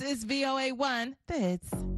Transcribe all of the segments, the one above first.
This is VOA1, the hits.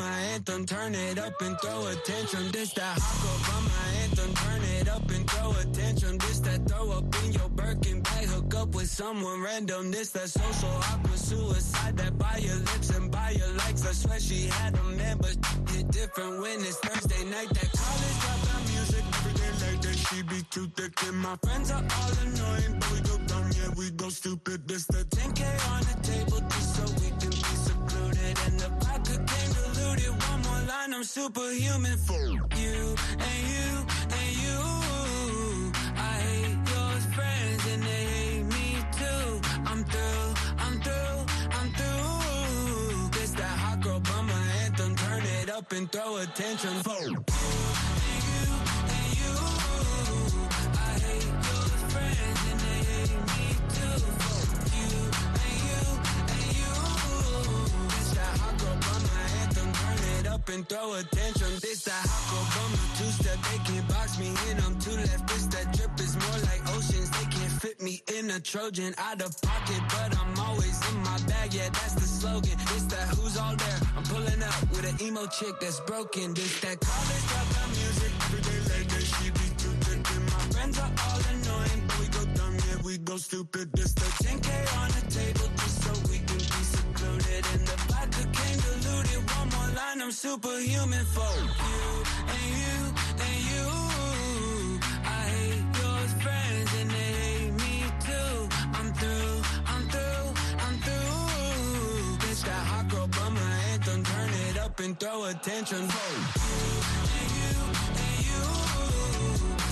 Anthem, turn it up and throw attention. This that hot girl by my anthem, turn it up and throw attention. This that throw up in your Birkin bag, hook up with someone random. This that social awkward suicide that buy your lips and buy your likes. I swear she had a man, but hit different when it's Thursday night. That college dropout music every day like that. She be too thick and my friends are all annoying, but we go dumb, yeah we go stupid. This the 10k on the table just so we can be secluded and the vodka I'm superhuman for you and you and you. I hate your friends and they hate me too. I'm through, I'm through, I'm through. This that hot girl turn it up and throw attention for you and you and you. I hate your friends and they hate me too. For You and you and you. This that hot girl bummer anthem, up and throw attention. This that girl bummer two step, they can't box me in. I'm too left. This that drip is more like oceans. They can't fit me in a Trojan out of pocket, but I'm always in my bag. Yeah, that's the slogan. This that who's all there. I'm pulling up with an emo chick that's broken. This that college dropout music. Every day like she be too thick. And my friends are all annoying, but we go dumb, yeah, we go stupid. This the 10K Superhuman for you and you and you. I hate your friends and they hate me too. I'm through, I'm through, I'm through. That hot girl my. Turn it up and throw attention for you and you and you.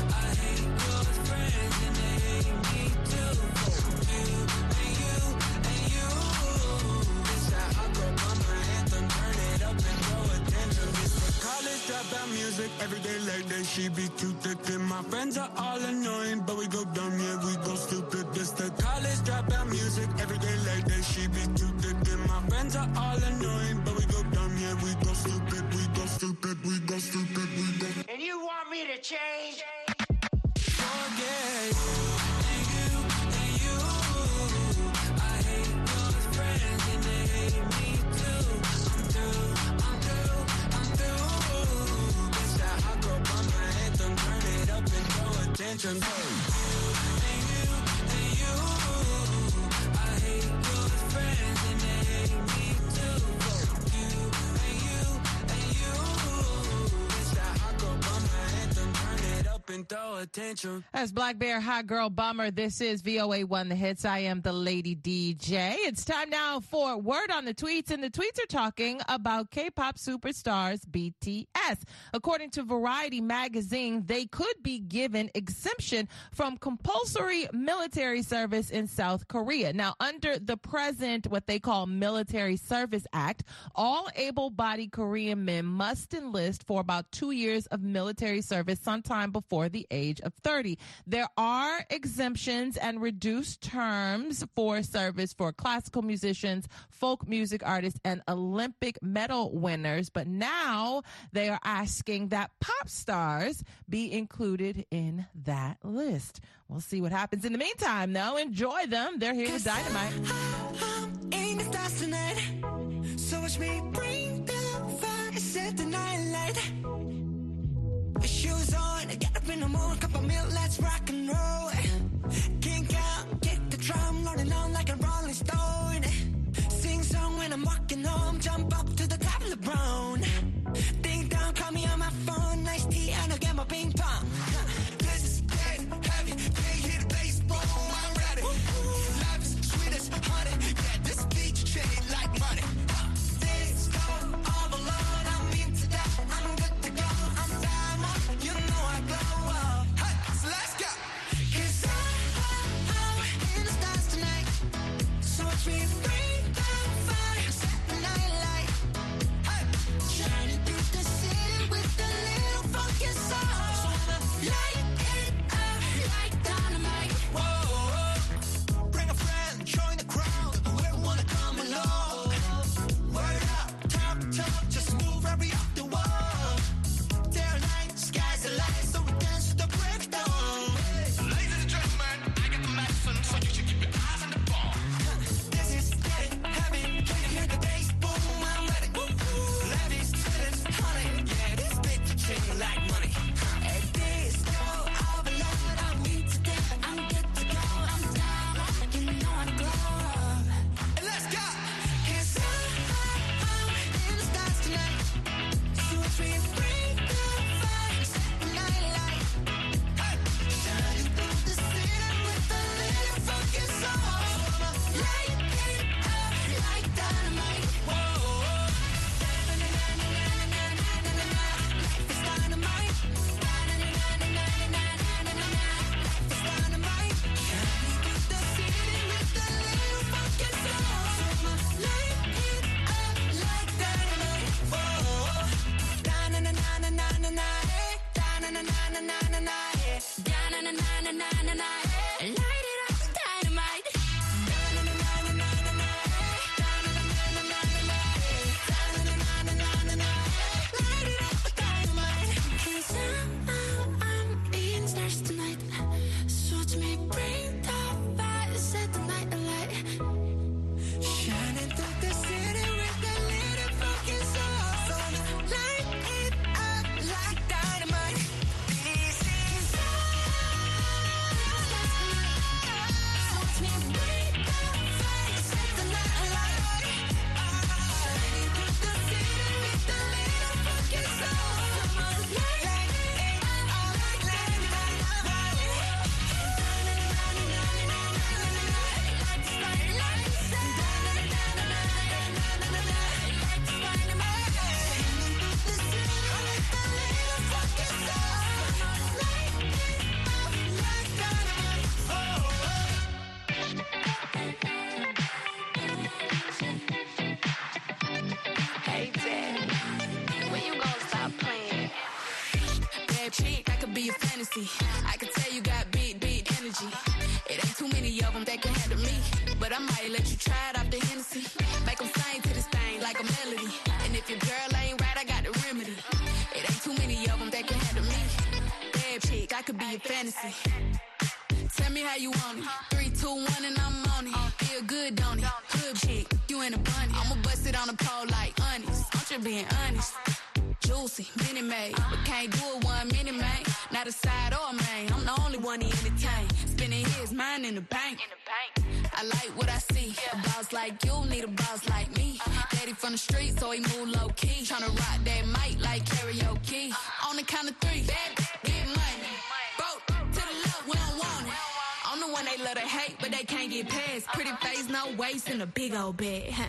I hate your friends and they hate me too. You and you and you. That hot girl music every day like that. She be too thick, and my friends are all annoying, but we go dumb, yeah, we go stupid. This the college dropout music every day like that. She be too thick, and my friends are all annoying, but we go dumb, attention. As Black Bear Hot Girl Bummer, this is VOA One The Hits. I am the Lady DJ. It's time now for Word on the Tweets, and the tweets are talking about K-pop superstars BTS. According to Variety magazine, they could be given exemption from compulsory military service in South Korea. Now, under the present, what they call Military Service Act, all able-bodied Korean men must enlist for about two years of military service sometime before the age of 30. There are exemptions and reduced terms for service for classical musicians, folk music artists, and Olympic medal winners. But now they are asking that pop stars be included in that list. We'll see what happens. In the meantime, though, enjoy them. They're here with Dynamite. So watch me bring the fire, set the night light. Get up in the morning, cup of milk, let's rock and roll. Eh. Kink out, kick the drum, rolling on like a rolling stone. Eh. Sing song when I'm walking home, jump up to the top of the brown. Eh. Ding dong, call me on my phone, nice tea, and I'll get my ping pong. At fancy. I can tell you got big, big energy. It ain't too many of them that can handle me. But I might let you try it off the Hennessy. Make them sing to this thing like a melody. And if your girl ain't right, I got the remedy. It ain't too many of them that can handle me. Bad chick, I could be your fantasy. Tell me how you want it. Three, two, one, and I'm on it. Feel good, don't it? Hood chick, you in a bunny. I'ma bust it on the pole like honest. Aren't you being honest Juicy, mini made, but can't do it one minute, man. Not a side or a main. I'm the only one he entertain. Spinning his mind in the bank. I like what I see. A boss like you need a boss like me. Uh-huh. Daddy from the street, so he move low key. Tryna rock that mic like karaoke. Uh-huh. On the count of three, bad, get money. Broke to the left, we don't want it. I'm the one they love to hate, but they can't get past. Uh-huh. Pretty face, no waist, and a big old bed. Huh.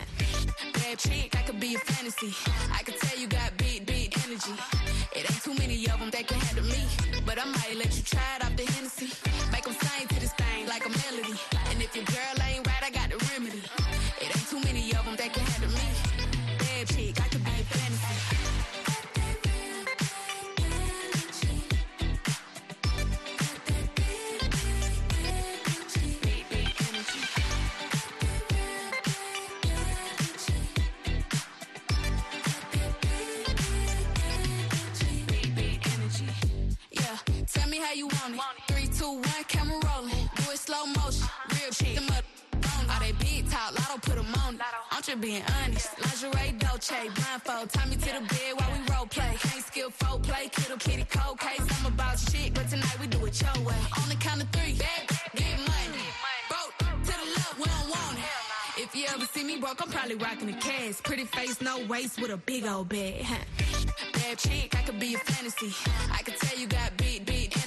Bad chick, I could be a fantasy. I could tell you got energy. It ain't too many of them that can handle me. But I might let you try it off the Hennessy. Make them sing to this thing like a melody. How you want it. Three, two, one, camera rolling. Do it slow motion. Real shit. Them up. All they big talk, lotto put 'em on it. I'm just being honest. Lingerie, Dolce, blindfold. Tie me to the bed while we role play. Can't skill folk play, kiddo kitty cold case. I'm about shit, but tonight we do it your way. On the count of three, bad, get money. Broke to the left, we don't want it. If you ever see me broke, I'm probably rocking the cash. Pretty face, no waist, with a big old bag. Bad chick, I could be a fantasy. I could tell you got big, big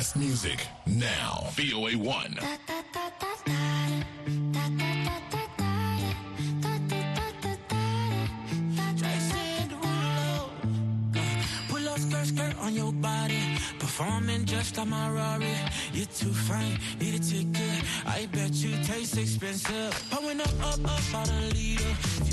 Best music now. VOA 1. Pull up skirt, skirt on your body. Performing just like my Rari. You're too fine, need a ticket. I bet you taste expensive. Pouring up, up, up, out a leader. You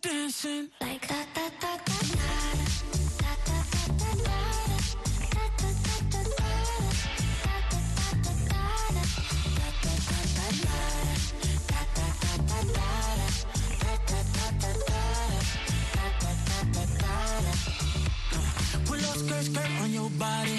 dancing like that, that, that, that. Skirt, skirt on your body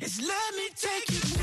It's let me take you.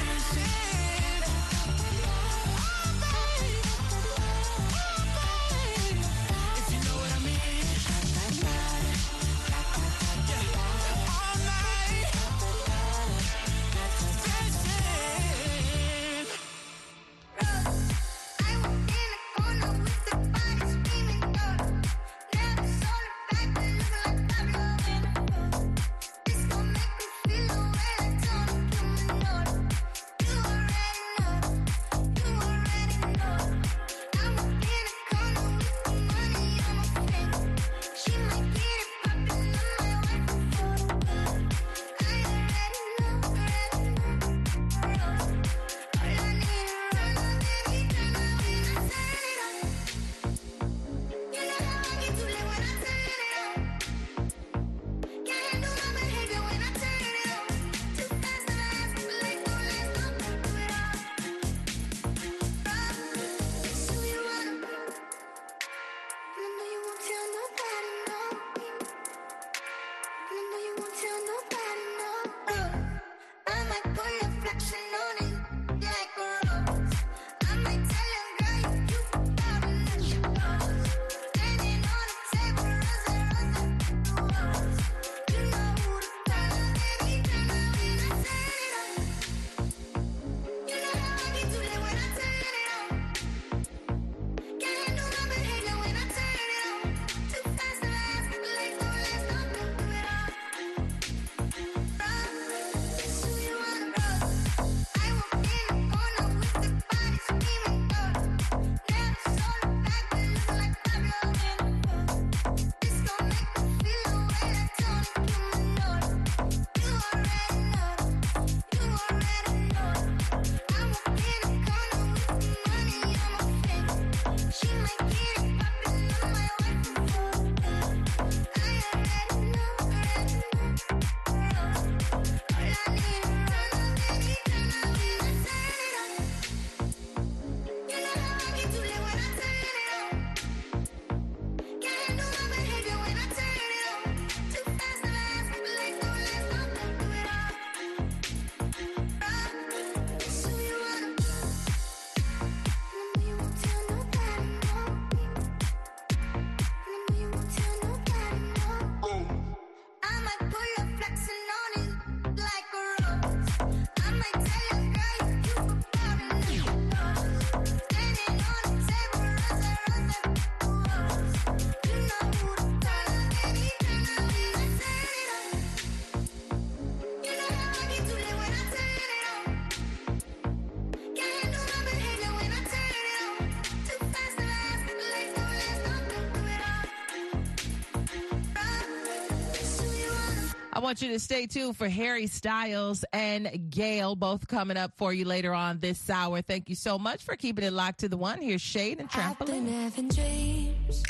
Want you to stay tuned for Harry Styles and GAYLE, both coming up for you later on this hour. Thank you so much for keeping it locked to the one. Here's SHAED and I've been Trampoline. having dreams,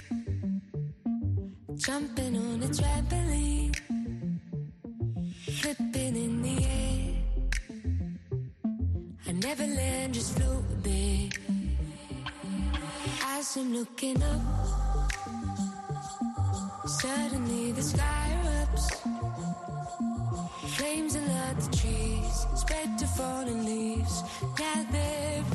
jumping on a trampoline, flipping in the air. I never land, just float there. As I'm looking up, suddenly the sky erupts. The trees, spread to fallen leaves. Now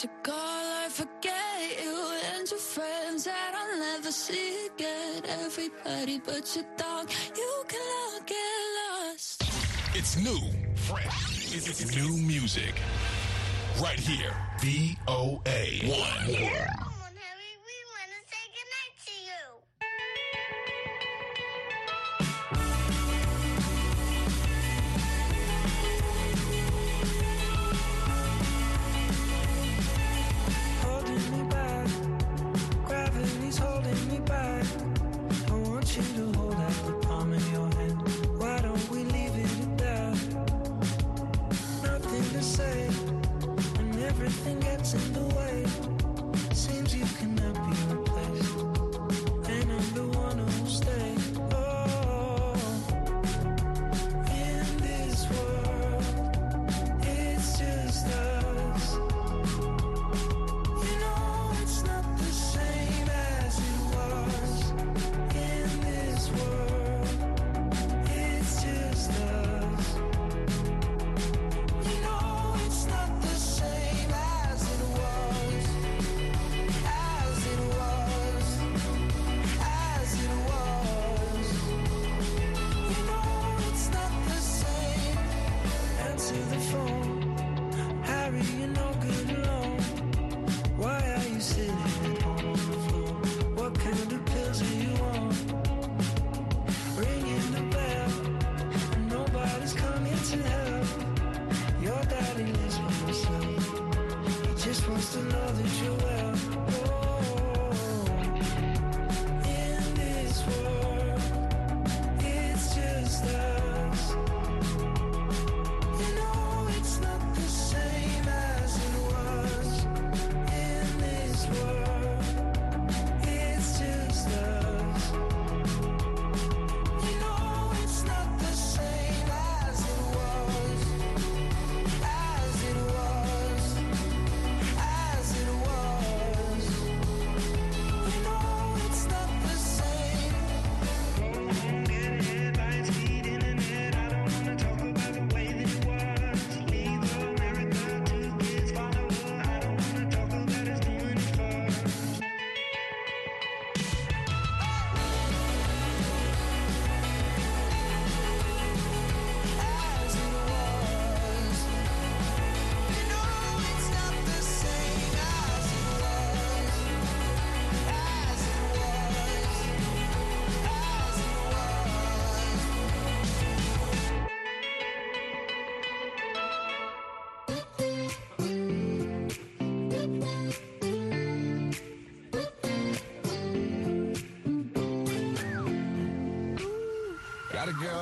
to call I forget you and your friends that I'll never see again. Everybody but your dog, you can all get lost. It's new, fresh. It's, it's new music. Right here, VOA. One. Yeah.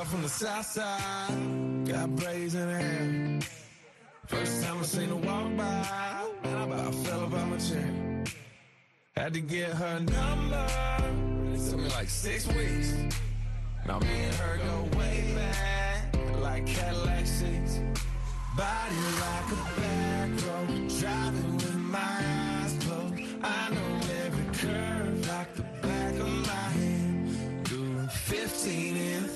From the south side, got braids in hair. First time I seen her walk by, man, I about fell about my chair. Had to get her number, it took me like six weeks. Now me and her go way back, like Cadillac seats. Body like a back road, driving with my eyes closed. I know every curve like the back of my hand. Doing 15 and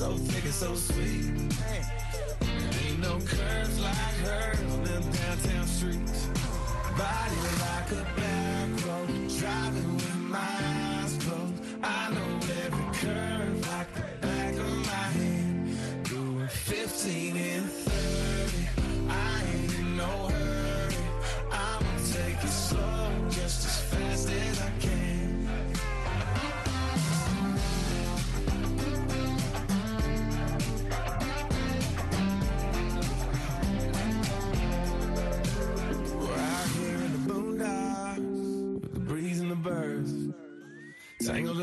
so thick and so sweet. There ain't no curves like hers on them downtown streets. Body like a back road, driving with my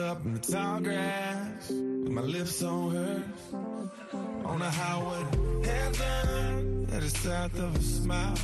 up in the tall grass with my lips on hers. On the highway heaven that is south of a smile.